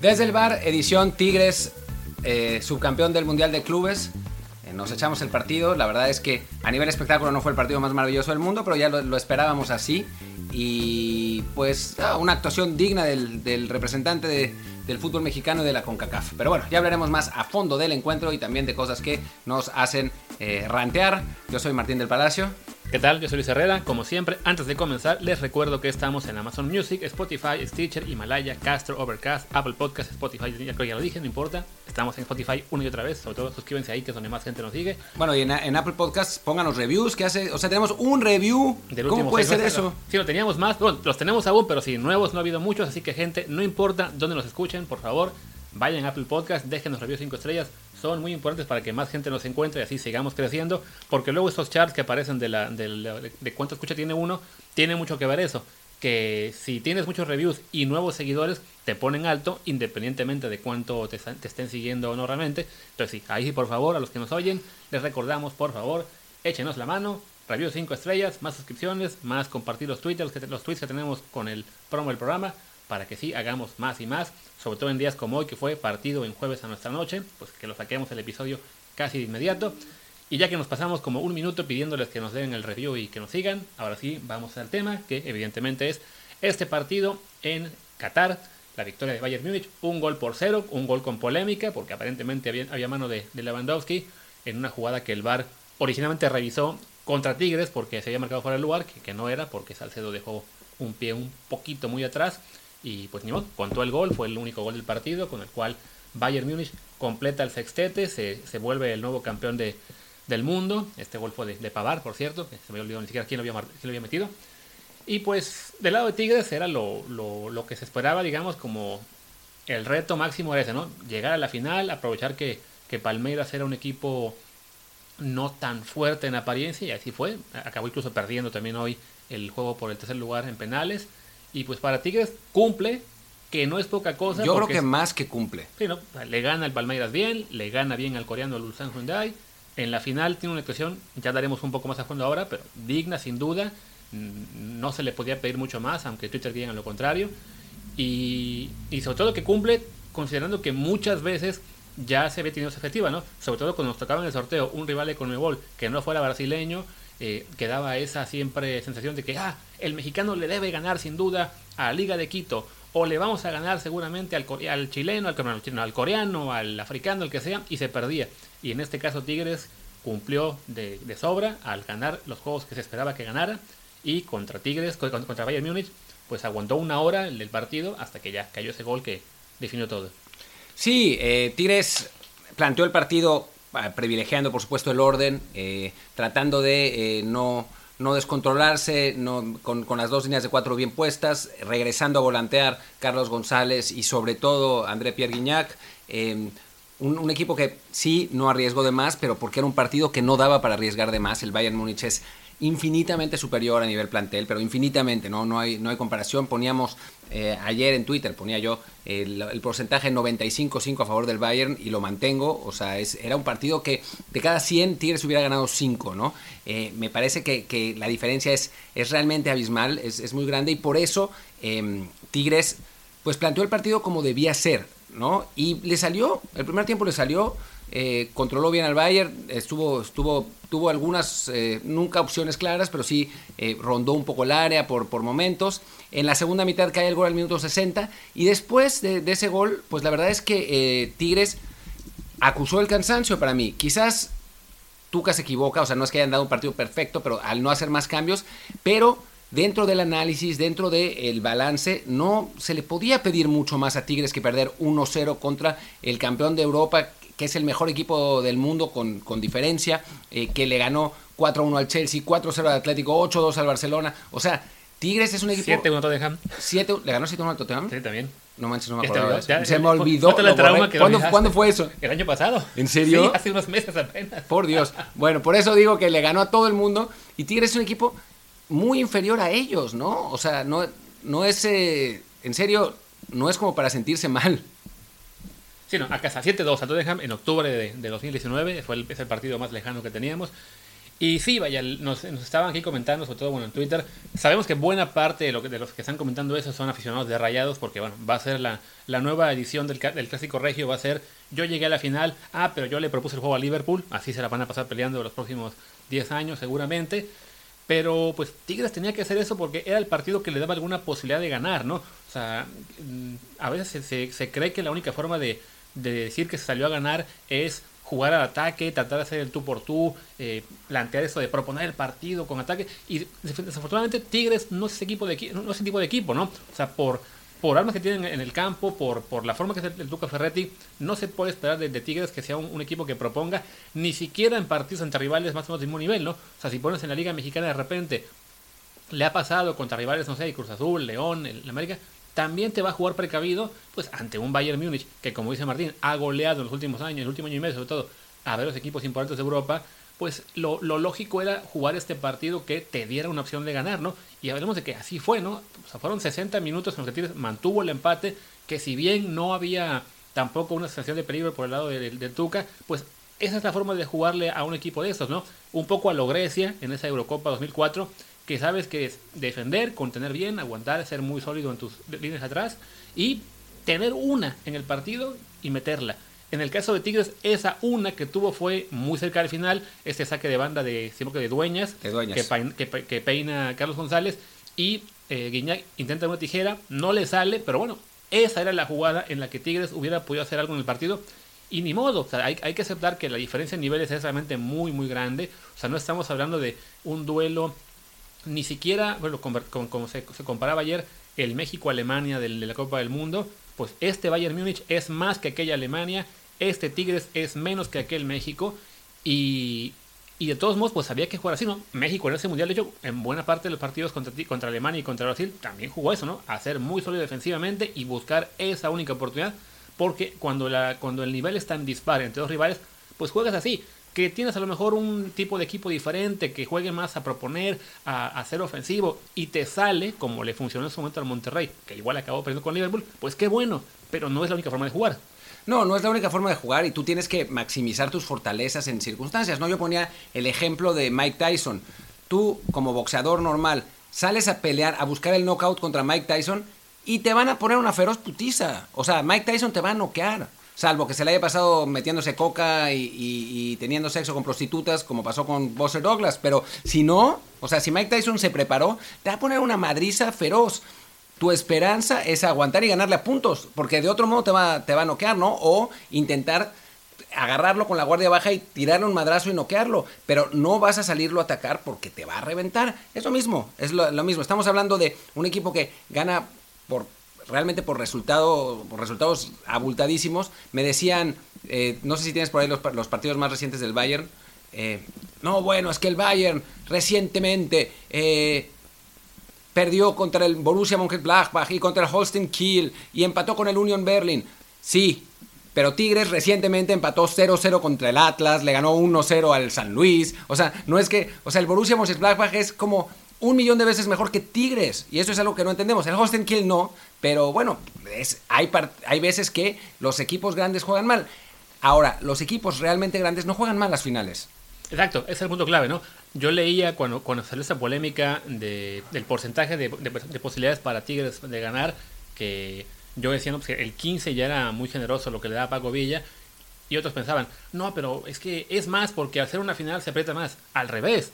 Desde el bar, edición Tigres, eh, subcampeón del Mundial de Clubes. Eh, nos echamos el partido. La verdad es que a nivel espectáculo no fue el partido más maravilloso del mundo, pero ya lo, esperábamos así. Y pues ah, una actuación digna del, representante de, del fútbol mexicano y de la CONCACAF. Pero bueno, ya hablaremos más a fondo del encuentro y también de cosas que nos hacen eh, rantear. Yo soy Martín del Palacio. ¿Qué tal? Yo soy Luis Herrera. Como siempre, antes de comenzar, les recuerdo que estamos en Amazon Music, Spotify, Stitcher, Himalaya, Castro, Overcast, Apple Podcast, Spotify, ya creo que ya lo dije, no importa. Estamos en Spotify una y otra vez, sobre todo suscríbanse ahí, que es donde más gente nos sigue. Bueno, y en, en Apple Podcast pónganos reviews, que hace, o sea, tenemos un review. Del ¿Cómo puede ser eso? Sí, lo teníamos más, bueno, los tenemos aún, pero sí, nuevos no ha habido muchos, así que gente, no importa dónde nos escuchen, por favor, vayan a Apple Podcast, déjenos reviews 5 estrellas, son muy importantes para que más gente nos encuentre y así sigamos creciendo, porque luego estos charts que aparecen de, la, de, la- de cuánto escucha tiene uno, tiene mucho que ver eso, que si tienes muchos reviews y nuevos seguidores, te ponen alto independientemente de cuánto te, te estén siguiendo o no realmente. Entonces sí, ahí sí, por favor, a los que nos oyen, les recordamos, por favor, échenos la mano, review 5 estrellas, más suscripciones, más compartir los tweets, los, que- los tweets que tenemos con el promo del programa, para que sí hagamos más y más, sobre todo en días como hoy, que fue partido en jueves a nuestra noche, pues que lo saquemos el episodio casi de inmediato. Y ya que nos pasamos como un minuto pidiéndoles que nos den el review y que nos sigan, ahora sí vamos al tema, que evidentemente es este partido en Qatar, la victoria de Bayern Múnich, un gol por cero, un gol con polémica, porque aparentemente había, había mano de, Lewandowski en una jugada que el VAR originalmente revisó contra Tigres porque se había marcado fuera del lugar, que no era, porque Salcedo dejó un pie un poquito muy atrás, y pues ni modo, contó el gol, fue el único gol del partido, con el cual Bayern Múnich completa el sextete, se, se vuelve el nuevo campeón de, del mundo. Este gol fue de, de Pavar, por cierto, que se me olvidó ni siquiera quién lo había, quién lo había metido. Y pues del lado de Tigres era lo, lo, lo que se esperaba, digamos, como el reto máximo era ese, ¿no? Llegar a la final, aprovechar que, que Palmeiras era un equipo no tan fuerte en apariencia, y así fue. Acabó incluso perdiendo también hoy el juego por el tercer lugar en penales. Y pues para Tigres cumple, que no es poca cosa. Yo creo que es- más que cumple. Sí, ¿no? Le gana al Palmeiras bien, le gana bien al coreano al Ulsan Hyundai. En la final tiene una actuación, ya daremos un poco más a fondo ahora, pero digna sin duda. Mm, No se le podía pedir mucho más, aunque Twitter diga lo contrario. Y, y sobre todo que cumple, considerando que muchas veces ya se había tenido esa efectiva, ¿no? Sobre todo cuando nos tocaba en el sorteo un rival de Conmebol que no fuera brasileño, eh, quedaba esa siempre sensación de que, ah, el mexicano le debe ganar sin duda a la Liga de Quito, o le vamos a ganar seguramente al, chileno, al, al al coreano, al africano, el que sea, y se perdía. Y en este caso Tigres cumplió de, sobra al ganar los juegos que se esperaba que ganara, y contra Tigres, co- contra Bayern Múnich, pues aguantó una hora el, el partido hasta que ya cayó ese gol que definió todo. Sí, eh, Tigres planteó el partido ah, privilegiando, por supuesto, el orden, eh, tratando de eh, no, no descontrolarse, no, con, las dos líneas de cuatro bien puestas, regresando a volantear Carlos González y sobre todo André Pierre Guignac. eh, un, un equipo que sí no arriesgó de más, pero porque era un partido que no daba para arriesgar de más. El Bayern Múnich es infinitamente superior a nivel plantel, pero infinitamente, no, no, hay, no hay comparación. Poníamos eh, ayer en Twitter, ponía yo el, porcentaje 95-5 a favor del Bayern y lo mantengo. O sea, es, era un partido que de cada 100 Tigres hubiera ganado 5, ¿no? Eh, me parece que, que la diferencia es, es realmente abismal, es, es muy grande y por eso eh, Tigres pues planteó el partido como debía ser, ¿no? Y le salió, el primer tiempo le salió, eh, controló bien al Bayern, estuvo, estuvo, tuvo algunas, eh, nunca opciones claras, pero sí eh, rondó un poco el área por, por momentos. En la segunda mitad cae el gol al minuto 60 y después de, ese gol, pues la verdad es que Tigres acusó el cansancio para mí. Quizás Tuca se equivoca, o sea, no es que hayan dado un partido perfecto, pero al no hacer más cambios, pero dentro del análisis, dentro del balance, no se le podía pedir mucho más a Tigres que perder 1-0 contra el campeón de Europa, que es el mejor equipo del mundo con, con diferencia, eh, que le ganó 4-1 al Chelsea, 4-0 al Atlético, 8-2 al Barcelona. O sea, Tigres es un equipo... 7-1 Tottenham. 7, ¿Le ganó 7-1 al Tottenham? Sí, también. No manches, no me Ya te acordaba. olvidó, de eso. ya- Se me olvidó. lo que ¿Cuándo. ¿Cuándo fue eso? El año pasado. ¿En serio? Sí, hace unos meses apenas. Por Dios. Bueno, por eso digo que le ganó a todo el mundo. Y Tigres es un equipo muy inferior a ellos, ¿no? O sea, no, no es. eh, en serio, no es como para sentirse mal. Sí, no, a casa 7-2 a Tottenham en octubre de, de 2019, fue el, es el partido más lejano que teníamos. Y sí, vaya, nos, estaban aquí comentando, sobre todo bueno, en Twitter. Sabemos que buena parte de, lo de los que están comentando eso son aficionados de Rayados, porque bueno, va a ser la, la nueva edición del, del, Clásico Regio, va a ser yo llegué a la final, ah, pero yo le propuse el juego a Liverpool, así se la van a pasar peleando los próximos 10 años seguramente. Pero pues Tigres tenía que hacer eso porque era el partido que le daba alguna posibilidad de ganar, ¿no? O sea, mm, a veces se, se cree que la única forma de, de decir que se salió a ganar es jugar al ataque, tratar de hacer el tú por tú, eh, plantear eso de proponer el partido con ataque. Y desafortunadamente Tigres no es ese, equipo de, no es ese tipo de equipo, ¿no? O sea, por, por armas que tienen en el campo, por, por la forma que es el, Duca Ferretti, no se puede esperar de, Tigres que sea un, equipo que proponga, ni siquiera en partidos entre rivales más o menos del mismo nivel, ¿no? O sea, si pones en la Liga Mexicana de repente, le ha pasado contra rivales, no sé, Cruz Azul, León, el, América, también te va a jugar precavido pues ante un Bayern Múnich que como dice Martín ha goleado en los últimos años, en el último año y medio sobre todo a ver los equipos importantes de Europa, pues lo, lógico era jugar este partido que te diera una opción de ganar, ¿no? Y hablemos de que así fue, ¿no? O sea, fueron 60 minutos en los que Tigres mantuvo el empate, que si bien no había tampoco una sensación de peligro por el lado del de Tuca, pues esa es la forma de jugarle a un equipo de estos, ¿no? Un poco a lo Grecia en esa Eurocopa 2004, que sabes que es defender, contener bien, aguantar, ser muy sólido en tus líneas atrás y tener una en el partido y meterla. En el caso de Tigres, esa una que tuvo fue muy cerca del final, este saque de banda de, que de Dueñas, Que, peina, Carlos González y eh, Guiñac intenta una tijera, no le sale, pero bueno, esa era la jugada en la que Tigres hubiera podido hacer algo en el partido. Y ni modo, hay, hay, que aceptar que la diferencia en niveles es realmente muy, muy grande. O sea, no estamos hablando de un duelo ni siquiera, bueno, como, se, comparaba ayer, el México-Alemania de, la Copa del Mundo, pues este Bayern Múnich es más que aquella Alemania, este Tigres es menos que aquel México, y, y de todos modos, pues había que jugar así, ¿no? México en ese mundial, de hecho, en buena parte de los partidos contra, contra Alemania y contra Brasil, también jugó eso, ¿no? A ser muy sólido defensivamente y buscar esa única oportunidad, porque cuando, la, cuando el nivel está en dispar entre dos rivales, pues juegas así que tienes a lo mejor un tipo de equipo diferente, que juegue más a proponer, a, ser ofensivo, y te sale, como le funcionó en su momento al Monterrey, que igual acabó perdiendo con Liverpool, pues qué bueno, pero no es la única forma de jugar. No, no es la única forma de jugar y tú tienes que maximizar tus fortalezas en circunstancias, ¿no? Yo ponía el ejemplo de Mike Tyson. Tú, como boxeador normal, sales a pelear, a buscar el knockout contra Mike Tyson y te van a poner una feroz putiza. O sea, Mike Tyson te va a noquear salvo que se le haya pasado metiéndose coca y, teniendo sexo con prostitutas, como pasó con Buster Douglas. Pero si no, o sea, si Mike Tyson se preparó, te va a poner una madriza feroz. Tu esperanza es aguantar y ganarle a puntos, porque de otro modo te va, te va a noquear, ¿no? O intentar agarrarlo con la guardia baja y tirarle un madrazo y noquearlo, pero no vas a salirlo a atacar porque te va a reventar. Es lo mismo, es lo mismo. Estamos hablando de un equipo que gana por realmente por, resultado, por resultados abultadísimos. Me decían, eh, no sé si tienes por ahí los, los partidos más recientes del Bayern. Eh, no, bueno, es que el Bayern recientemente eh, perdió contra el Borussia Mönchengladbach y contra el Holstein Kiel y empató con el Union Berlin. Sí, pero Tigres recientemente empató 0-0 contra el Atlas, le ganó 1-0 al San Luis. O sea, no es que, o sea, el Borussia Mönchengladbach es como un millón de veces mejor que Tigres. Y eso es algo que no entendemos. El Kiel no, pero bueno, hay, hay veces que los equipos grandes juegan mal. Ahora, los equipos realmente grandes no juegan mal las finales. Exacto, ese es el punto clave, ¿no? Yo leía cuando, cuando salió esa polémica de, del porcentaje de, posibilidades para Tigres de ganar, que yo decía, no, pues el 15 ya era muy generoso lo que le daba Paco Villa, y otros pensaban, no, pero es que es más porque al ser una final se aprieta más. Al revés,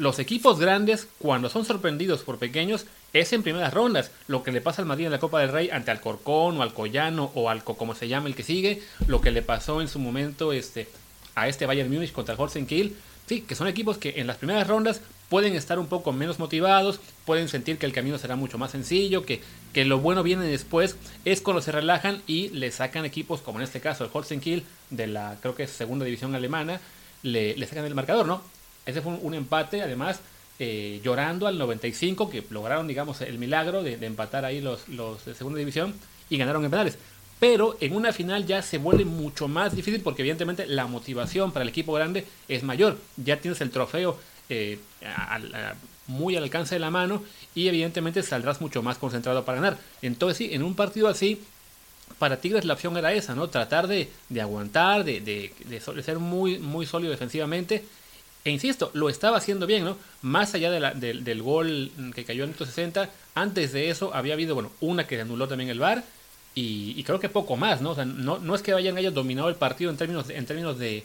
los equipos grandes, cuando son sorprendidos por pequeños, es en primeras rondas. Lo que le pasa al Madrid en la Copa del Rey ante Alcorcón o Alcoyano o Alco, como se llama el que sigue. Lo que le pasó en su momento este, a este Bayern Múnich contra el Holstein Kiel. Sí, que son equipos que en las primeras rondas pueden estar un poco menos motivados, pueden sentir que el camino será mucho más sencillo, que, que lo bueno viene después, es cuando se relajan y le sacan equipos, como en este caso el Holstein Kiel, de la creo que es segunda división alemana, le, le sacan el marcador, ¿no? Ese fue un, empate, además, eh, llorando al 95, que lograron, digamos, el milagro de, empatar ahí los, de segunda división y ganaron en penales. Pero en una final ya se vuelve mucho más difícil porque evidentemente la motivación para el equipo grande es mayor. Ya tienes el trofeo eh, muy al alcance de la mano y evidentemente saldrás mucho más concentrado para ganar. Entonces sí, en un partido así, para Tigres la opción era esa, ¿no? Tratar de, aguantar, de, de, de, ser muy, muy sólido defensivamente E insisto, lo estaba haciendo bien, ¿no? Más allá de del gol que cayó en el 60, antes de eso había habido, bueno, una que anuló también el VAR y, creo que poco más, ¿no? O sea, no, no es que hayan ellos dominado el partido en términos de, en términos de,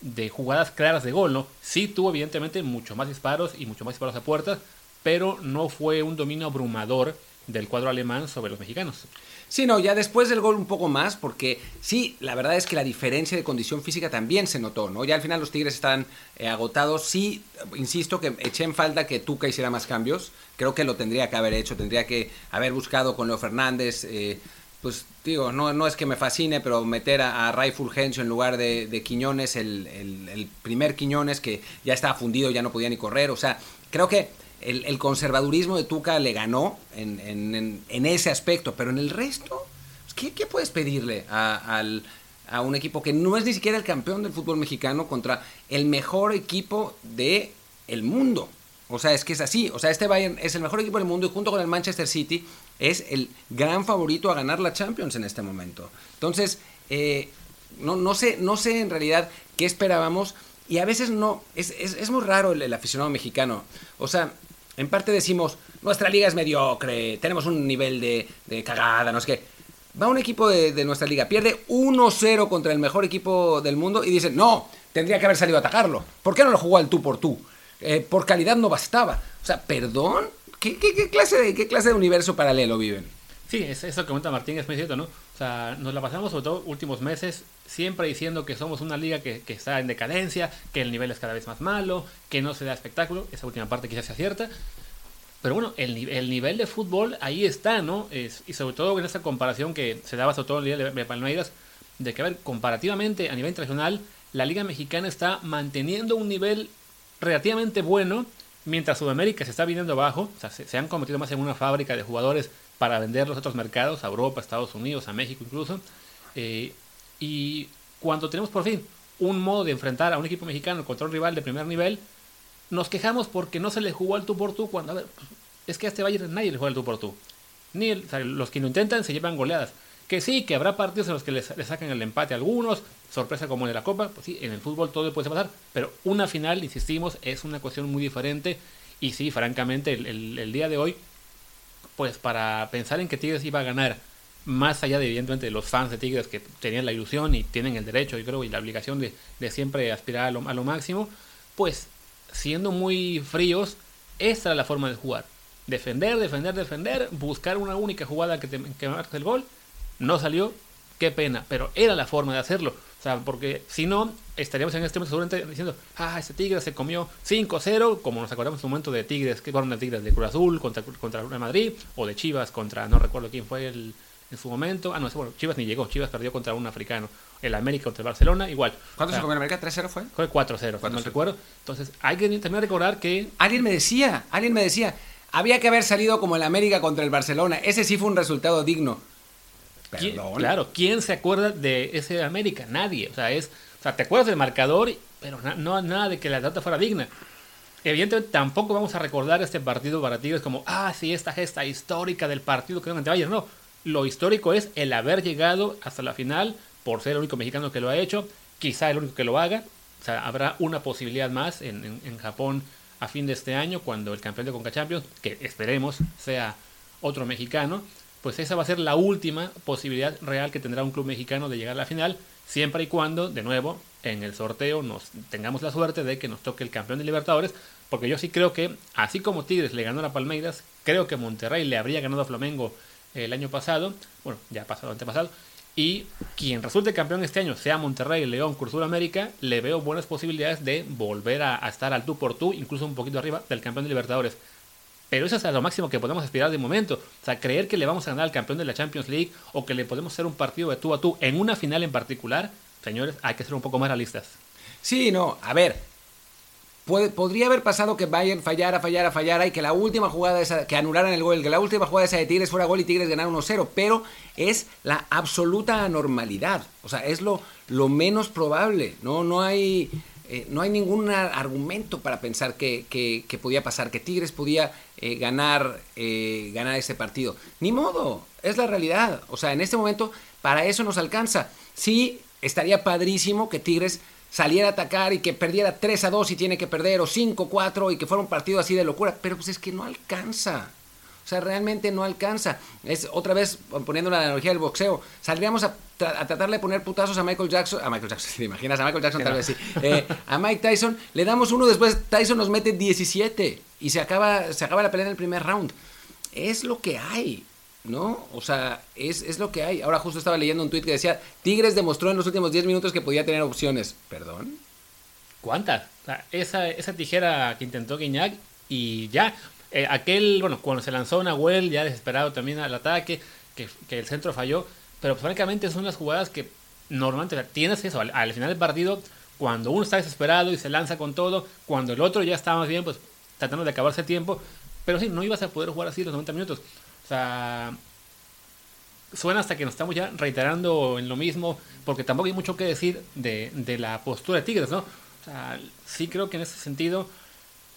de jugadas claras de gol, ¿no? Sí tuvo evidentemente mucho más disparos y mucho más disparos a puertas, pero no fue un dominio abrumador del cuadro alemán sobre los mexicanos. Sí, no, ya después del gol un poco más, porque sí, la verdad es que la diferencia de condición física también se notó, ¿no? Ya al final los Tigres están eh, agotados. Sí, insisto que eché en falta que Tuca hiciera más cambios. Creo que lo tendría que haber hecho, tendría que haber buscado con Leo Fernández. Eh, pues digo, no, no es que me fascine, pero meter a, a Ray Fulgencio en lugar de, Quiñones, el, el, primer Quiñones que ya estaba fundido, ya no podía ni correr. O sea, creo que el, conservadurismo de Tuca le ganó en, ese aspecto, pero en el resto, pues, ¿qué, puedes pedirle a, un equipo que no es ni siquiera el campeón del fútbol mexicano contra el mejor equipo del el mundo? O sea, es que es así. O sea, este Bayern es el mejor equipo del mundo y junto con el Manchester City es el gran favorito a ganar la Champions en este momento. Entonces, eh, no, no, sé, no sé en realidad qué esperábamos. Y a veces no, es, muy raro el, aficionado mexicano. O sea, en parte decimos, nuestra liga es mediocre, tenemos un nivel de, cagada, no sé qué. Va un equipo de, nuestra liga, pierde 1-0 contra el mejor equipo del mundo y dicen, no, tendría que haber salido a atacarlo. ¿Por qué no lo jugó al tú por tú? Eh, por calidad no bastaba. O sea, perdón, ¿Qué, clase de, ¿qué clase de universo paralelo viven? Sí, es, eso que comenta Martín es muy cierto, ¿no? O sea, nos la pasamos sobre todo últimos meses siempre diciendo que somos una liga que, que, está en decadencia, que el nivel es cada vez más malo, que no se da espectáculo. Esa última parte quizás se acierta. Pero bueno, el, el nivel de fútbol ahí está, ¿no? Es, y sobre todo en esa comparación que se daba sobre todo en el nivel de Palmeiras, de que, a ver, comparativamente a nivel internacional, la liga mexicana está manteniendo un nivel relativamente bueno, mientras Sudamérica se está viniendo abajo, o sea, se, han convertido más en una fábrica de jugadores para vender los otros mercados, a Europa, a Estados Unidos, a México incluso. Eh, y cuando tenemos por fin un modo de enfrentar a un equipo mexicano contra un rival de primer nivel, nos quejamos porque no se le jugó al tú por tú cuando, a ver, pues, es que a este Bayern nadie le juega al tú por tú. Ni los que lo intentan se llevan goleadas. Que sí, que habrá partidos en los que le, sacan el empate a algunos, sorpresa como en la Copa, pues sí, en el fútbol todo puede pasar, pero una final, insistimos, es una cuestión muy diferente y sí, francamente, el, día de hoy, pues para pensar en que Tigres iba a ganar, más allá de evidentemente los fans de Tigres que tenían la ilusión y tienen el derecho, yo creo, y la obligación de, siempre aspirar a lo, máximo, pues siendo muy fríos, esta era la forma de jugar. Defender, defender, defender, buscar una única jugada que, te, que marque el gol no salió, qué pena, pero era la forma de hacerlo. O sea, porque si no, estaríamos en este momento seguramente diciendo, ah, este Tigre se comió 5-0, como nos acordamos en un momento de Tigres, que fueron de Tigres de Cruz Azul contra, contra Real Madrid, o de Chivas contra, no recuerdo quién fue el, en su momento. Ah, no, bueno, Chivas ni llegó, Chivas perdió contra un africano. El América contra el Barcelona, igual. ¿Cuánto se comió en América? ¿3-0 fue? Fue 4-0, no recuerdo. Entonces, hay que también recordar que... Alguien me decía, alguien me decía, había que haber salido como el América contra el Barcelona. Ese sí fue un resultado digno claro, ¿quién se acuerda de ese América? Nadie. O sea, es, o sea, te acuerdas del marcador, pero no nada de que la data fuera digna. Evidentemente tampoco vamos a recordar este partido para Tigres como, ah, sí, esta gesta histórica del partido que ante Bayern. No, lo histórico es el haber llegado hasta la final por ser el único mexicano que lo ha hecho, quizá el único que lo haga. O sea, habrá una posibilidad más en, en Japón a fin de este año cuando el campeón de Conca Champions, que esperemos sea otro mexicano, pues esa va a ser la última posibilidad real que tendrá un club mexicano de llegar a la final, siempre y cuando, de nuevo, en el sorteo nos tengamos la suerte de que nos toque el campeón de Libertadores, porque yo sí creo que, así como Tigres le ganó a Palmeiras, creo que Monterrey le habría ganado a Flamengo el año pasado, bueno, ya pasado, antepasado, y quien resulte campeón este año, sea Monterrey, León, Cruzul América, le veo buenas posibilidades de volver a, a estar al tú por tú, incluso un poquito arriba del campeón de Libertadores. Pero eso es lo máximo que podemos aspirar de momento. O sea, creer que le vamos a ganar al campeón de la Champions League o que le podemos hacer un partido de tú a tú en una final en particular, señores, hay que ser un poco más realistas. Sí, no, a ver. podría haber pasado que Bayern fallara, fallara, fallara y que la última jugada esa, que anularan el gol, que la última jugada esa de Tigres fuera gol y Tigres ganara 1-0, pero es la absoluta anormalidad. O sea, es lo, menos probable. No, no hay eh, no hay ningún argumento para pensar que, podía pasar, que Tigres podía eh, ganar, eh, ganar ese partido. Ni modo, es la realidad. O sea, en este momento para eso nos alcanza. Sí, estaría padrísimo que Tigres saliera a atacar y que perdiera 3 a 2 y tiene que perder, o 5 a 4 y que fuera un partido así de locura, pero pues es que no alcanza. O sea, realmente no alcanza. Es otra vez poniendo la analogía del boxeo. Saldríamos a, tratar de poner putazos a Michael Jackson. A Michael Jackson, ¿te imaginas? A Michael Jackson tal vez sí. Eh, a Mike Tyson. Le damos uno, después Tyson nos mete 17 y se acaba, se acaba la pelea en el primer round. Es lo que hay. ¿no? O sea, es, es, lo que hay. Ahora justo estaba leyendo un tweet que decía, Tigres demostró en los últimos 10 minutos que podía tener opciones. ¿Perdón? ¿Cuántas? O sea, esa, esa tijera que intentó Guiñac y ya. Eh, aquel, bueno, cuando se lanzó Nahuel, ya desesperado también al ataque, que, el centro falló. Pero pues, francamente son las jugadas que normalmente tienes eso. Al, al, final del partido, cuando uno está desesperado y se lanza con todo, cuando el otro ya está más bien, pues tratando de acabarse el tiempo. Pero sí, no ibas a poder jugar así los 90 minutos. O sea, suena hasta que nos estamos ya reiterando en lo mismo, porque tampoco hay mucho que decir de, de, la postura de Tigres, ¿no? O sea, sí creo que en ese sentido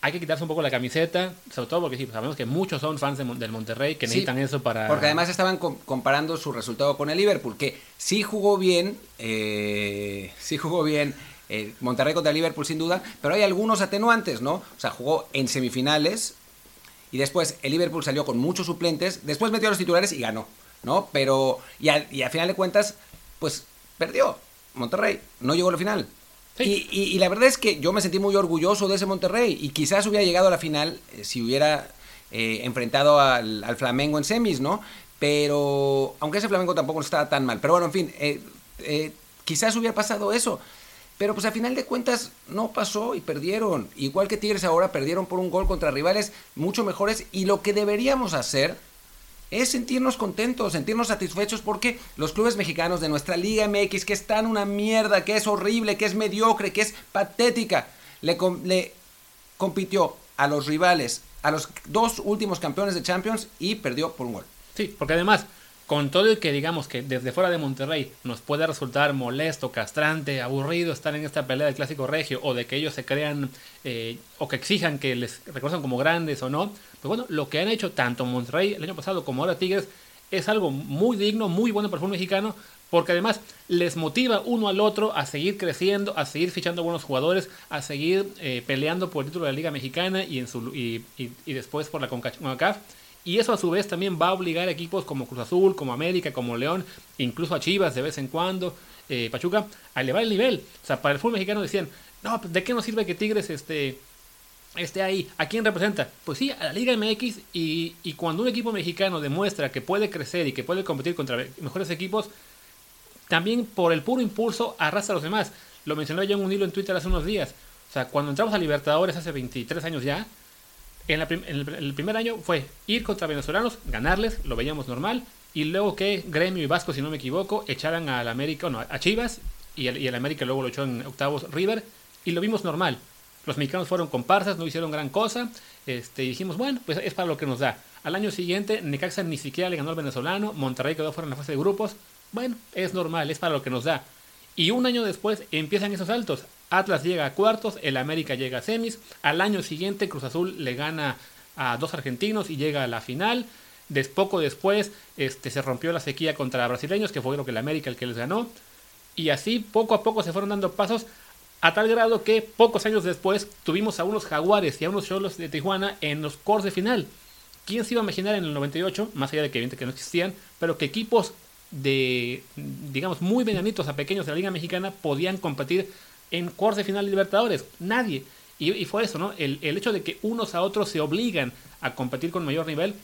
hay que quitarse un poco la camiseta, sobre todo porque sí, sabemos que muchos son fans de, del Monterrey que necesitan eso para... Porque además estaban com comparando su resultado con el Liverpool, que sí jugó bien, eh, sí jugó bien eh, Monterrey contra el Liverpool sin duda, pero hay algunos atenuantes, ¿no? O sea, jugó en semifinales, y después el Liverpool salió con muchos suplentes, después metió a los titulares y ganó, ¿no? Pero, y al, y al final de cuentas, pues perdió Monterrey, no llegó a la final. Y, y, y, la verdad es que yo me sentí muy orgulloso de ese Monterrey y quizás hubiera llegado a la final eh, si hubiera eh, enfrentado al, al, Flamengo en semis, ¿no? Pero, aunque ese Flamengo tampoco estaba tan mal, pero bueno, en fin, eh, quizás hubiera pasado eso. Pero pues a final de cuentas no pasó y perdieron. Igual que Tigres ahora perdieron por un gol contra rivales mucho mejores. Y lo que deberíamos hacer es sentirnos contentos, sentirnos satisfechos porque los clubes mexicanos de nuestra Liga MX, que es tan una mierda, que es horrible, que es mediocre, que es patética, le, le compitió a los rivales, a los dos últimos campeones de Champions y perdió por un gol. Sí, porque además con todo el que digamos que desde fuera de Monterrey nos puede resultar molesto, castrante, aburrido estar en esta pelea del clásico regio o de que ellos se crean eh, o que exijan que les reconozcan como grandes o no, pues bueno, lo que han hecho tanto Monterrey el año pasado como ahora Tigres es algo muy digno, muy bueno para el fútbol mexicano, porque además les motiva uno al otro a seguir creciendo, a seguir fichando buenos jugadores, a seguir eh, peleando por el título de la Liga Mexicana y, en su, y, y, y después por la CONCACAF. Y eso a su vez también va a obligar a equipos como Cruz Azul, como América, como León, incluso a Chivas de vez en cuando, eh, Pachuca, a elevar el nivel. O sea, para el fútbol mexicano decían, no, ¿de qué nos sirve que Tigres esté, esté ahí? ¿A quién representa? Pues sí, a la Liga MX y, cuando un equipo mexicano demuestra que puede crecer y que puede competir contra mejores equipos, también por el puro impulso arrastra a los demás. Lo mencionó yo en un hilo en Twitter hace unos días. O sea, cuando entramos a Libertadores hace 23 años ya, en, la, el, primer año fue ir contra venezolanos, ganarles, lo veíamos normal, y luego que Gremio y Vasco, si no me equivoco, echaran al América, no, a Chivas, y el, y el América luego lo echó en octavos River, y lo vimos normal. Los mexicanos fueron comparsas, no hicieron gran cosa, este, y dijimos, bueno, pues es para lo que nos da. Al año siguiente, Necaxa ni siquiera le ganó al venezolano, Monterrey quedó fuera en la fase de grupos, bueno, es normal, es para lo que nos da. Y un año después empiezan esos saltos. Atlas llega a cuartos, el América llega a semis. Al año siguiente Cruz Azul le gana a dos argentinos y llega a la final. Des, poco después este, se rompió la sequía contra brasileños, que fue lo que el América el que les ganó. Y así poco a poco se fueron dando pasos a tal grado que pocos años después tuvimos a unos jaguares y a unos cholos de Tijuana en los cores de final. ¿Quién se iba a imaginar en el 98, más allá de que que no existían, pero que equipos de, digamos, muy venanitos a pequeños de la Liga Mexicana podían competir en cuartos de final de Libertadores. Nadie. Y, fue eso, ¿no? El, el, hecho de que unos a otros se obligan a competir con mayor nivel.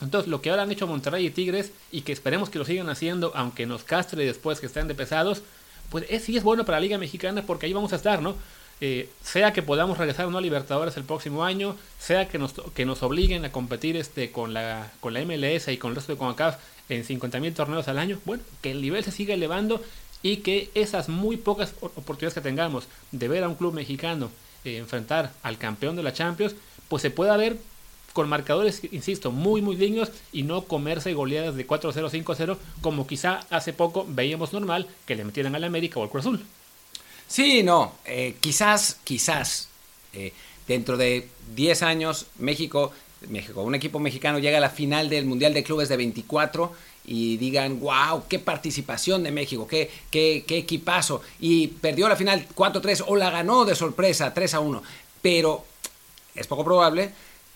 Entonces, lo que ahora han hecho Monterrey y Tigres, y que esperemos que lo sigan haciendo, aunque nos castre después que estén de pesados, pues es, sí es bueno para la Liga Mexicana porque ahí vamos a estar, ¿no? Eh, sea que podamos regresar o no Libertadores el próximo año, sea que nos, que nos obliguen a competir este, con, la, con la MLS y con el resto de CONCACAF en 50.000 torneos al año, bueno, que el nivel se siga elevando y que esas muy pocas oportunidades que tengamos de ver a un club mexicano eh, enfrentar al campeón de la Champions, pues se pueda ver con marcadores, insisto, muy muy dignos y no comerse goleadas de 4-0, 5-0 como quizá hace poco veíamos normal que le metieran al América o al Cruz Azul. Sí, no, eh, quizás, quizás eh, dentro de 10 años México México. Un equipo mexicano llega a la final del Mundial de Clubes de 24 y digan, wow, qué participación de México, qué, qué, qué equipazo. Y perdió la final 4-3 o la ganó de sorpresa 3-1. Pero es poco probable.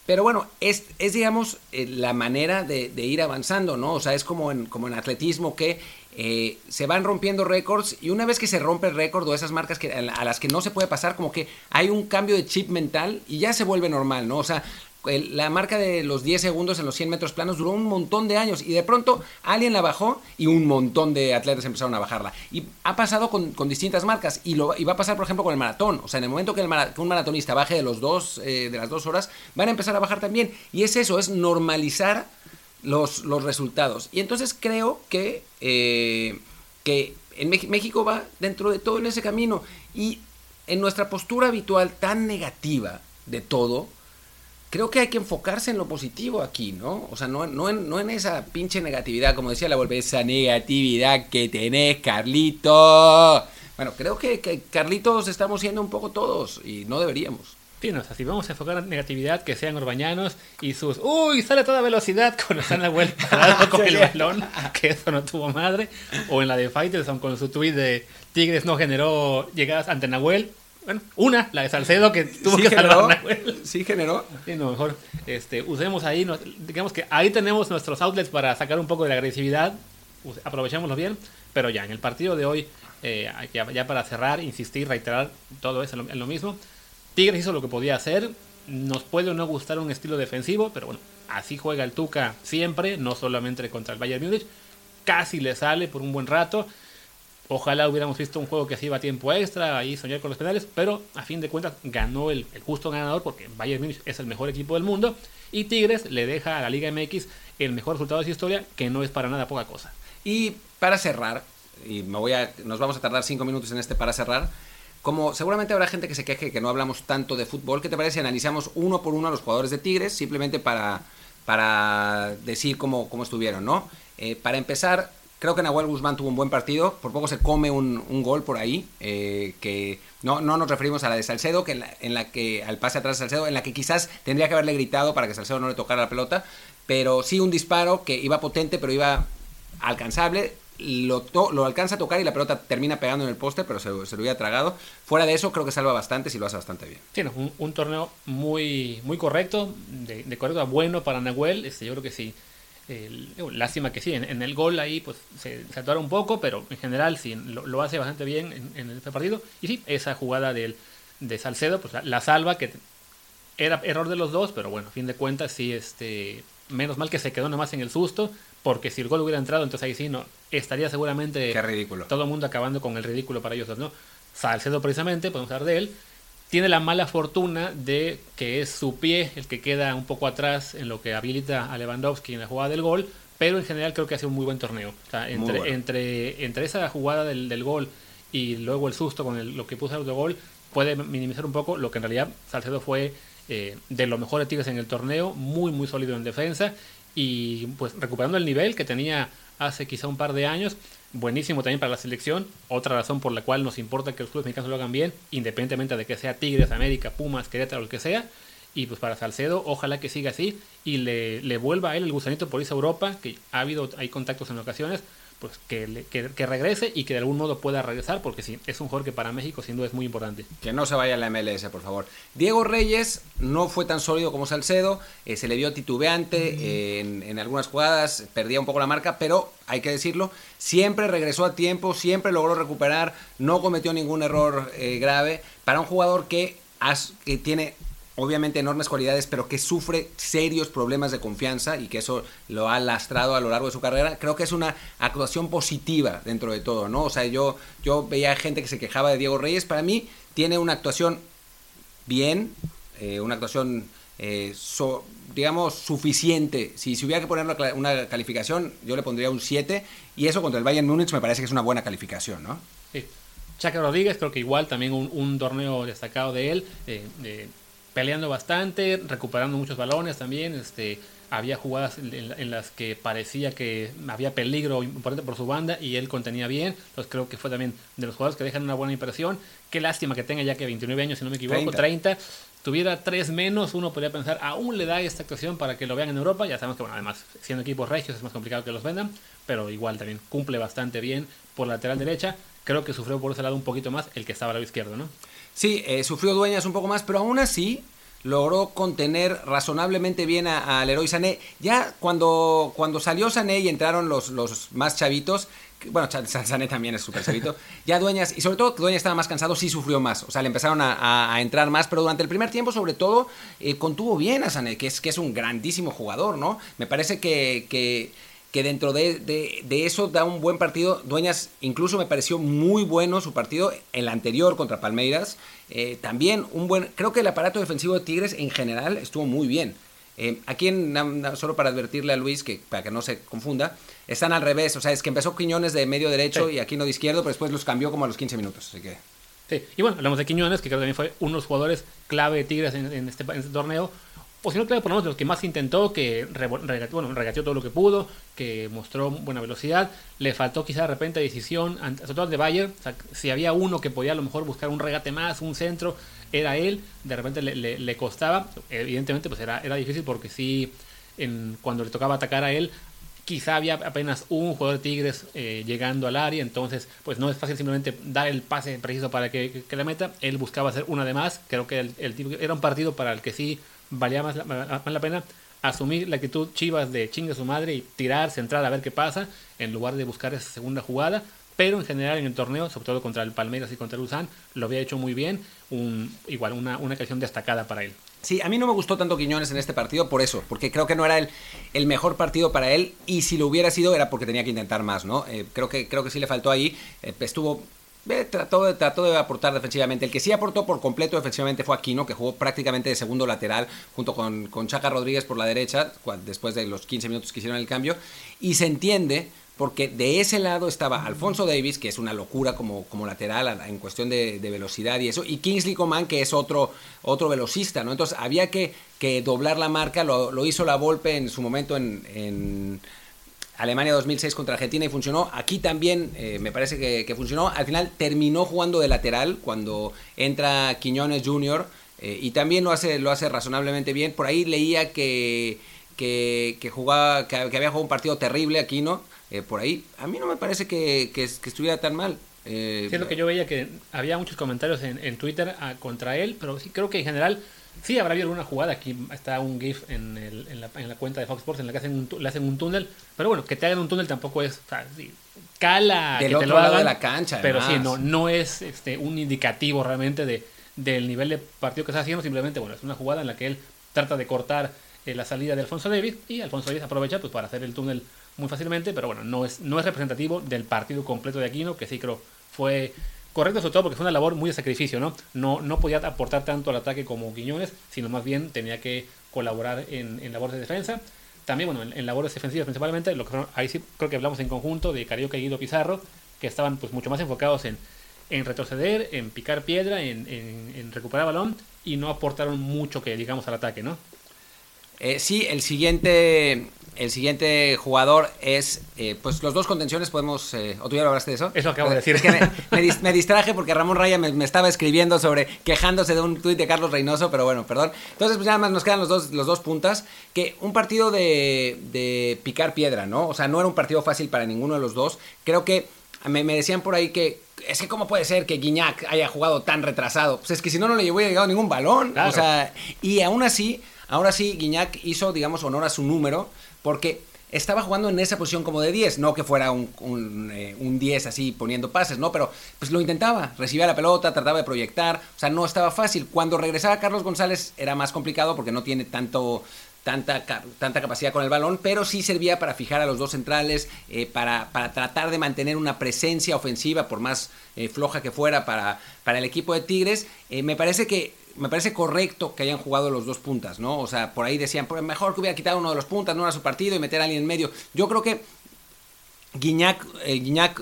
Pero bueno, es, es digamos, eh, la manera de, ir avanzando, ¿no? O sea, es como en, como en atletismo que eh, se van rompiendo récords y una vez que se rompe el récord o esas marcas que, a las que no se puede pasar, como que hay un cambio de chip mental y ya se vuelve normal, ¿no? O sea, la marca de los 10 segundos en los 100 metros planos duró un montón de años y de pronto alguien la bajó y un montón de atletas empezaron a bajarla. Y ha pasado con, con distintas marcas y, lo, y, va a pasar, por ejemplo, con el maratón. O sea, en el momento que, el que un maratonista baje de, los dos, eh, de las dos horas, van a empezar a bajar también. Y es eso, es normalizar los, los resultados. Y entonces creo que, eh, que en México va dentro de todo en ese camino. Y en nuestra postura habitual tan negativa de todo, creo que hay que enfocarse en lo positivo aquí, ¿no? O sea, no, no, en, no en esa pinche negatividad, como decía la vuelve, esa negatividad que tenés, Carlito. Bueno, creo que, que Carlitos estamos siendo un poco todos y no deberíamos. Sí, no, o sea, si vamos a enfocar en negatividad, que sean urbañanos y sus. ¡Uy! Sale a toda velocidad cuando están la vuelta con el balón, que eso no tuvo madre. O en la de Fighterson con su tweet de Tigres no generó llegadas ante Nahuel. Bueno, una, la de Salcedo, que tuvo sí que generó, salvar Nahuel. Sí, generó. Sí, no, mejor este, usemos ahí, no, digamos que ahí tenemos nuestros outlets para sacar un poco de la agresividad, aprovechémoslo bien, pero ya en el partido de hoy, eh, ya, ya, para cerrar, insistir, reiterar todo eso en lo, lo mismo, Tigres hizo lo que podía hacer. Nos puede o no gustar un estilo defensivo, pero bueno, así juega el Tuca siempre, no solamente contra el Bayern Múnich. Casi le sale por un buen rato. Ojalá hubiéramos visto un juego que se iba a tiempo extra, ahí soñar con los penales, pero a fin de cuentas ganó el, el justo ganador porque Bayern Múnich es el mejor equipo del mundo y Tigres le deja a la Liga MX el mejor resultado de su historia, que no es para nada poca cosa. Y para cerrar, y me voy a, nos vamos a tardar cinco minutos en este para cerrar, como seguramente habrá gente que se queje que no hablamos tanto de fútbol, ¿qué te parece si analizamos uno por uno a los jugadores de Tigres, simplemente para, para decir cómo, cómo estuvieron, ¿no? Eh, para empezar, creo que Nahuel Guzmán tuvo un buen partido, por poco se come un, un gol por ahí, eh, que no, no nos referimos a la de Salcedo, que en la, que al pase atrás de Salcedo, en la que quizás tendría que haberle gritado para que Salcedo no le tocara la pelota, pero sí un disparo que iba potente, pero iba alcanzable, lo, lo, alcanza a tocar y la pelota termina pegando en el poste, pero se, se, lo había tragado. Fuera de eso, creo que salva bastante y lo hace bastante bien. Un, un, torneo muy, muy correcto, de, de correcto a bueno para Nahuel. Este, yo creo que sí. El, lástima que sí, en, en, el gol ahí pues se, se atora un poco, pero en general sí, lo, lo hace bastante bien en, en, este partido. Y sí, esa jugada del, de Salcedo, pues la, la, salva, que era error de los dos, pero bueno, a fin de cuentas sí, este, menos mal que se quedó nomás en el susto, porque si el gol hubiera entrado, entonces ahí sí no estaría seguramente Qué ridículo. todo el mundo acabando con el ridículo para ellos dos, ¿no? Salcedo precisamente, podemos hablar de él, tiene la mala fortuna de que es su pie el que queda un poco atrás en lo que habilita a Lewandowski en la jugada del gol, pero en general creo que ha sido un muy buen torneo. O sea, entre, bueno. entre, entre esa jugada del, del, gol y luego el susto con el, lo que puso el gol, puede minimizar un poco lo que en realidad Salcedo fue eh, de lo mejor de Tigres en el torneo, muy muy sólido en defensa y pues recuperando el nivel que tenía hace quizá un par de años, buenísimo también para la selección, otra razón por la cual nos importa que los clubes mexicanos lo hagan bien, independientemente de que sea Tigres, América, Pumas, Querétaro, lo que sea, y pues para Salcedo, ojalá que siga así y le, le vuelva a él el gusanito por irse a Europa, que ha habido, hay contactos en ocasiones, pues que, le, que, que, regrese y que de algún modo pueda regresar, porque sí, es un jugador que para México sin duda es muy importante. Que no se vaya a la MLS, por favor. Diego Reyes no fue tan sólido como Salcedo, eh, se le vio titubeante eh, en, en, algunas jugadas, perdía un poco la marca, pero hay que decirlo, siempre regresó a tiempo, siempre logró recuperar, no cometió ningún error eh, grave. Para un jugador que, has, que tiene obviamente enormes cualidades, pero que sufre serios problemas de confianza y que eso lo ha lastrado a lo largo de su carrera, creo que es una actuación positiva dentro de todo, ¿no? O sea, yo, yo veía gente que se quejaba de Diego Reyes, para mí tiene una actuación bien, eh, una actuación, eh, so, digamos, suficiente. Si, hubiera que poner una, calificación, yo le pondría un 7, y eso contra el Bayern Múnich me parece que es una buena calificación, ¿no? Sí. Chaca Rodríguez, creo que igual también un, torneo destacado de él, eh, peleando bastante, recuperando muchos balones también. Este, había jugadas en, las que parecía que había peligro importante por su banda y él contenía bien. Entonces creo que fue también de los jugadores que dejan una buena impresión. Qué lástima que tenga ya que 29 años, si no me equivoco, 30. 30 tuviera tres menos, uno podría pensar, aún le da esta actuación para que lo vean en Europa. Ya sabemos que, bueno, además, siendo equipos regios es más complicado que los vendan, pero igual también cumple bastante bien por la lateral derecha. Creo que sufrió por ese lado un poquito más el que estaba al lado izquierdo, ¿no? Sí, eh, sufrió dueñas un poco más, pero aún así logró contener razonablemente bien al héroe Sané. Ya cuando, cuando salió Sané y entraron los, los más chavitos, bueno, Sané también es súper chavito, ya Dueñas, y sobre todo que Dueñas estaba más cansado, sí sufrió más, o sea, le empezaron a, entrar más, pero durante el primer tiempo, sobre todo, eh, contuvo bien a Sané, que es, que es un grandísimo jugador, ¿no? Me parece que, que que dentro de, de, eso da un buen partido. Dueñas incluso me pareció muy bueno su partido, el anterior contra Palmeiras. Eh, también un buen, creo que el aparato defensivo de Tigres en general estuvo muy bien. Eh, aquí, en, solo para advertirle a Luis, que para que no se confunda, están al revés. O sea, es que empezó Quiñones de medio derecho y aquí no de izquierdo, pero después los cambió como a los 15 minutos. Así que... Sí, y bueno, hablamos de Quiñones, que creo que también fue uno de los jugadores clave de Tigres en, este, en este torneo o si no, claro, por lo menos de los que más intentó, que regateó, bueno, regateó todo lo que pudo, que mostró buena velocidad, le faltó quizá de repente decisión, sobre todo de Bayern, si había uno que podía a lo mejor buscar un regate más, un centro, era él, de repente le, costaba, evidentemente pues era, era difícil porque sí, en, cuando le tocaba atacar a él, quizá había apenas un jugador de Tigres eh, llegando al área, entonces pues no es fácil simplemente dar el pase preciso para que, que, la meta, él buscaba hacer una de más, creo que el, el, era un partido para el que sí valía más la, pena asumir la actitud chivas de chinga su madre y tirar, centrar a ver qué pasa, en lugar de buscar esa segunda jugada. Pero en general en el torneo, sobre todo contra el Palmeiras y contra el Usan, lo había hecho muy bien. Igual, una, una ocasión destacada para él. Sí, a mí no me gustó tanto Quiñones en este partido por eso, porque creo que no era el, el mejor partido para él y si lo hubiera sido era porque tenía que intentar más, ¿no? Eh, creo, que, creo que sí le faltó ahí, eh, estuvo trató, de, trató de aportar defensivamente. El que sí aportó por completo defensivamente fue Aquino, que jugó prácticamente de segundo lateral junto con, Chaca Rodríguez por la derecha, después de los 15 minutos que hicieron el cambio. Y se entiende porque de ese lado estaba Alfonso Davis, que es una locura como, como lateral en cuestión de, velocidad y eso, y Kingsley Coman, que es otro, otro velocista, ¿no? Entonces había que, que doblar la marca, lo, hizo la Volpe en su momento en Alemania 2006 contra Argentina y funcionó. Aquí también eh, me parece que, funcionó. Al final terminó jugando de lateral cuando entra Quiñones Jr. Eh, y también lo hace, lo hace razonablemente bien. Por ahí leía que, que, jugaba, que, había jugado un partido terrible aquí, ¿no? Eh, por ahí. A mí no me parece que, estuviera tan mal. Eh, lo que yo veía que había muchos comentarios en, en Twitter ah, contra él, pero sí creo que en general Sí, habrá habido alguna jugada. Aquí está un GIF en, el, en, la, en, la, cuenta de Fox Sports en la que hacen un, le hacen un túnel. Pero bueno, que te hagan un túnel tampoco es. O sea, cala. Del que otro te lo lado de la cancha. Pero sí, no, no es este, un indicativo realmente de, del nivel de partido que está haciendo. Simplemente, bueno, es una jugada en la que él trata de cortar eh, la salida de Alfonso Davis y Alfonso Davis aprovecha pues, para hacer el túnel muy fácilmente. Pero bueno, no es, no es representativo del partido completo de Aquino, que sí creo fue Correcto, sobre todo porque fue una labor muy de sacrificio, ¿no? No, podía aportar tanto al ataque como Quiñones, sino más bien tenía que colaborar en, en labores de defensa. También, bueno, en, labores defensivas principalmente, lo que, ahí sí creo que hablamos en conjunto de Carioca y Guido Pizarro, que estaban pues mucho más enfocados en, en retroceder, en picar piedra, en, en, recuperar balón y no aportaron mucho que digamos al ataque, ¿no? Eh, sí, el siguiente el siguiente jugador es, eh, pues los dos contenciones podemos, eh, ¿o tú ya lo hablaste de eso? Eso acabo de decir. me, distraje porque Ramón Raya me, estaba escribiendo sobre, quejándose de un tuit de Carlos Reynoso, pero bueno, perdón. Entonces, pues nada más nos quedan los dos, los dos puntas, que un partido de, de picar piedra, ¿no? O sea, no era un partido fácil para ninguno de los dos. Creo que me, me decían por ahí que es que cómo puede ser que Guiñac haya jugado tan retrasado. Pues es que si no, no le hubiera llegado ningún balón. O sea, y aún así, ahora sí, Guiñac hizo, digamos, honor a su número porque estaba jugando en esa posición como de 10, no que fuera un, un, 10 eh, así poniendo pases, ¿no? Pero pues lo intentaba, recibía la pelota, trataba de proyectar, o sea, no estaba fácil. Cuando regresaba Carlos González era más complicado porque no tiene tanto, tanta, tanta capacidad con el balón, pero sí servía para fijar a los dos centrales, eh, para, para, tratar de mantener una presencia ofensiva, por más eh, floja que fuera para, para el equipo de Tigres. me parece que me parece correcto que hayan jugado los dos puntas, ¿no? O sea, por ahí decían, pues mejor que hubiera quitado uno de los puntas, no era su partido y meter a alguien en medio. Yo creo que Guiñac, eh,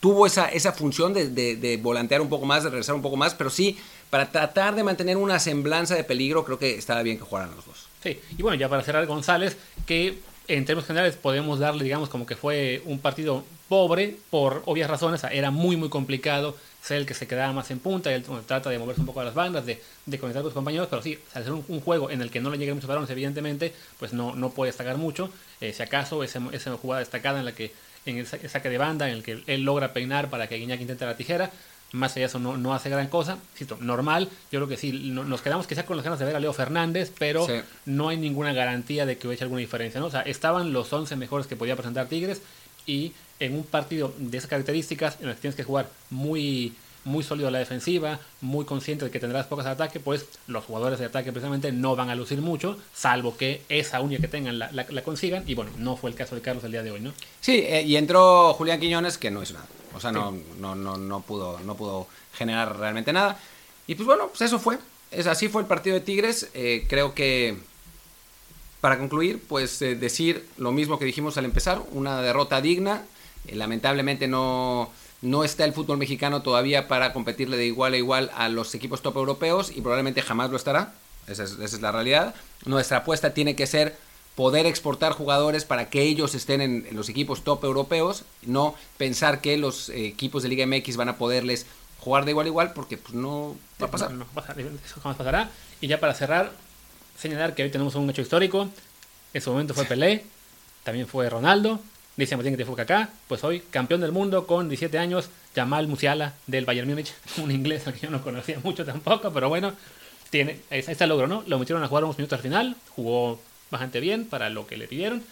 tuvo esa, esa función de, de, volantear un poco más, de regresar un poco más, pero sí, para tratar de mantener una semblanza de peligro, creo que estaba bien que jugaran los dos. Sí, y bueno, ya para cerrar González, que en términos generales podemos darle, digamos, como que fue un partido pobre por obvias razones, era muy muy complicado ser el que se quedaba más en punta, él trata de moverse un poco a las bandas, de, conectar con sus compañeros, pero sí, al ser un, juego en el que no le lleguen muchos balones, evidentemente, pues no, no puede destacar mucho, eh, si acaso esa, esa jugada destacada en la que en el saque de banda, en el que él logra peinar para que Guiñac intente la tijera, más allá de eso no, no hace gran cosa. normal, yo creo que sí, nos quedamos quizá con las ganas de ver a Leo Fernández, pero no hay ninguna garantía de que hubiese alguna diferencia. ¿no? O sea, estaban los 11 mejores que podía presentar Tigres y en un partido de esas características, en el que tienes que jugar muy, muy sólido a la defensiva, muy consciente de que tendrás pocas de ataque, pues los jugadores de ataque precisamente no van a lucir mucho, salvo que esa uña que tengan la, la, consigan, y bueno, no fue el caso de Carlos el día de hoy, ¿no? Sí, eh, y entró Julián Quiñones, que no es nada. O sea, no, no, no, no, pudo, no pudo generar realmente nada. Y pues bueno, pues eso fue. Es, así fue el partido de Tigres. Eh, creo que, para concluir, pues eh, decir lo mismo que dijimos al empezar, una derrota digna. Eh, lamentablemente no, no está el fútbol mexicano todavía para competirle de igual a igual a los equipos top europeos y probablemente jamás lo estará. Esa es, esa es la realidad. Nuestra apuesta tiene que ser poder exportar jugadores para que ellos estén en, los equipos top europeos, no pensar que los equipos de Liga MX van a poderles jugar de igual a igual porque pues, no va a pasar. No, eso jamás pasará. Y ya para cerrar, señalar que hoy tenemos un hecho histórico. En su momento fue Pelé, también fue Ronaldo, dice Martín que fue acá, pues hoy campeón del mundo con 17 años, Jamal Musiala del Bayern Múnich, un inglés que yo no conocía mucho tampoco, pero bueno, tiene, ahí está el logro, ¿no? Lo metieron a jugar unos minutos al final, jugó bastante bien para lo que le pidieron.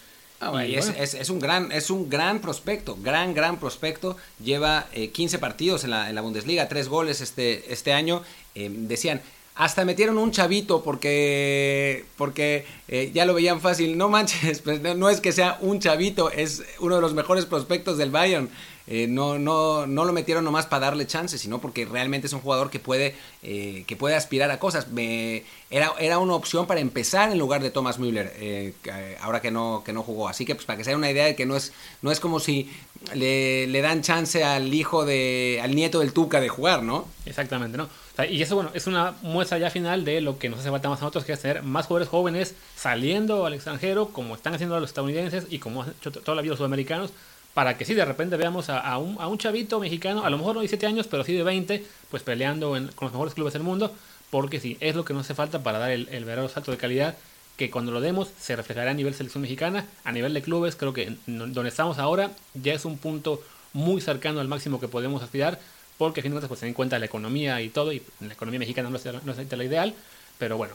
Ah, es, un gran, es un gran prospecto, gran, gran prospecto. Lleva 15 eh, partidos en la, en la, Bundesliga, 3 goles este, este año. Eh, decían, hasta metieron un chavito porque, porque eh, ya lo veían fácil. No manches, pues no, es que sea un chavito, es uno de los mejores prospectos del Bayern. Eh, no, no, no lo metieron nomás para darle chance, sino porque realmente es un jugador que puede, eh, que puede aspirar a cosas. Me, era, era una opción para empezar en lugar de Thomas Müller, eh, ahora que no, que no jugó. Así que pues para que se una idea de que no es, no es como si le, le dan chance al hijo de, al nieto del Tuca de jugar, ¿no? Exactamente, ¿no? Y eso, bueno, es una muestra ya final de lo que nos hace falta más a nosotros, que es tener más jugadores jóvenes saliendo al extranjero, como están haciendo los estadounidenses y como han hecho toda la vida los sudamericanos, para que sí, de repente veamos a, un, a, un, chavito mexicano, a lo mejor no de 17 años, pero sí de 20, pues peleando con los mejores clubes del mundo, porque sí, es lo que nos hace falta para dar el, el verdadero salto de calidad, que cuando lo demos se reflejará a nivel selección mexicana, a nivel de clubes, creo que donde estamos ahora ya es un punto muy cercano al máximo que podemos aspirar, porque a fin de cuentas pues ten en cuenta la economía y todo, y la economía mexicana no es, no es la ideal, pero bueno,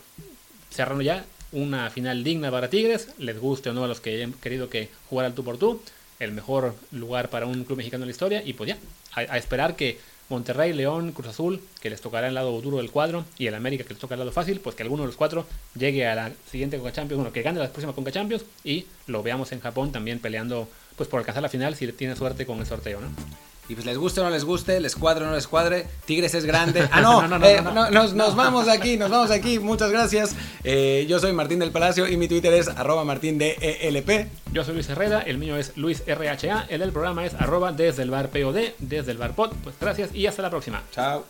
cerrando ya, una final digna para Tigres, les guste o no a los que hayan querido que jugara el tú por tú, el mejor lugar para un club mexicano en la historia. Y pues ya, a, esperar que Monterrey, León, Cruz Azul, que les tocará el lado duro del cuadro, y el América, que les toca el lado fácil, pues que alguno de los cuatro llegue a la siguiente Conca Champions, bueno, que gane la próxima Conca Champions y lo veamos en Japón también peleando pues por alcanzar la final si tiene suerte con el sorteo, ¿no? Y pues les guste o no les guste, les cuadre o no les cuadre, Tigres es grande. Ah, no, no, eh, no, nos, nos, vamos aquí, nos vamos aquí. Muchas gracias. Eh, yo soy Martín del Palacio y mi Twitter es arroba martín de ELP. Yo soy Luis Herrera, el mío es Luis RHA, el del programa es arroba desde el bar POD, desde el bar POD. Pues gracias y hasta la próxima. Chao.